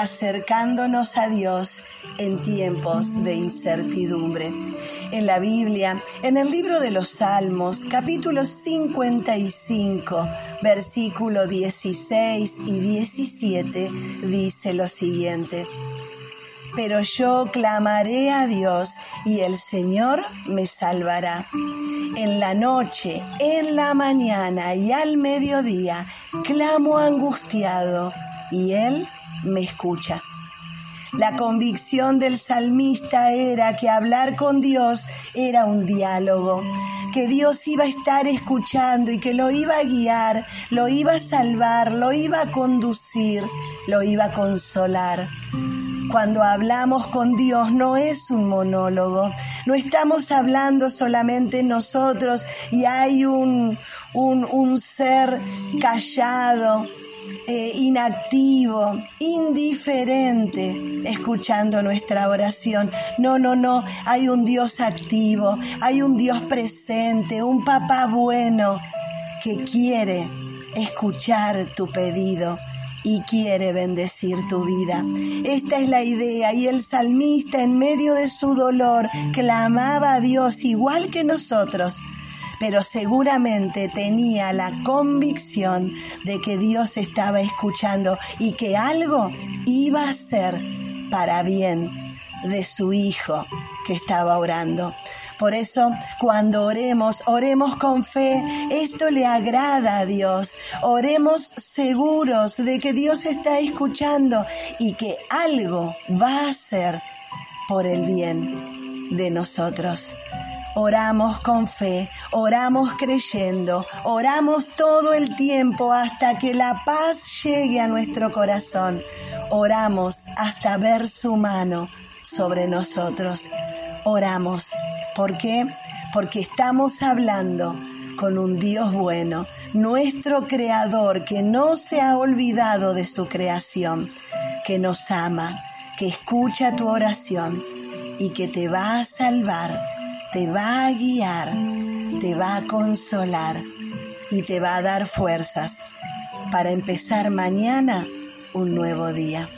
acercándonos a Dios en tiempos de incertidumbre. En la Biblia, en el libro de los Salmos, capítulo 55, versículo 16 y 17, dice lo siguiente. Pero yo clamaré a Dios y el Señor me salvará. En la noche, en la mañana y al mediodía, clamo angustiado y Él me escucha. La convicción del salmista era que hablar con Dios era un diálogo, que Dios iba a estar escuchando y que lo iba a guiar, lo iba a salvar, lo iba a conducir, lo iba a consolar. Cuando hablamos con Dios no es un monólogo, no estamos hablando solamente nosotros y hay un, un, ser callado, eh, inactivo, indiferente, escuchando nuestra oración. No, no, no, hay un Dios activo, hay un Dios presente, un papá bueno que quiere escuchar tu pedido y quiere bendecir tu vida. Esta es la idea y el salmista en medio de su dolor clamaba a Dios igual que nosotros pero seguramente tenía la convicción de que Dios estaba escuchando y que algo iba a ser para bien de su hijo que estaba orando. Por eso, cuando oremos, oremos con fe. Esto le agrada a Dios. Oremos seguros de que Dios está escuchando y que algo va a hacer por el bien de nosotros. Oramos con fe, oramos creyendo, oramos todo el tiempo hasta que la paz llegue a nuestro corazón. Oramos hasta ver su mano sobre nosotros. Oramos. ¿Por qué? Porque estamos hablando con un Dios bueno, nuestro Creador que no se ha olvidado de su creación, que nos ama, que escucha tu oración y que te va a salvar te va a guiar, te va a consolar y te va a dar fuerzas para empezar mañana un nuevo día.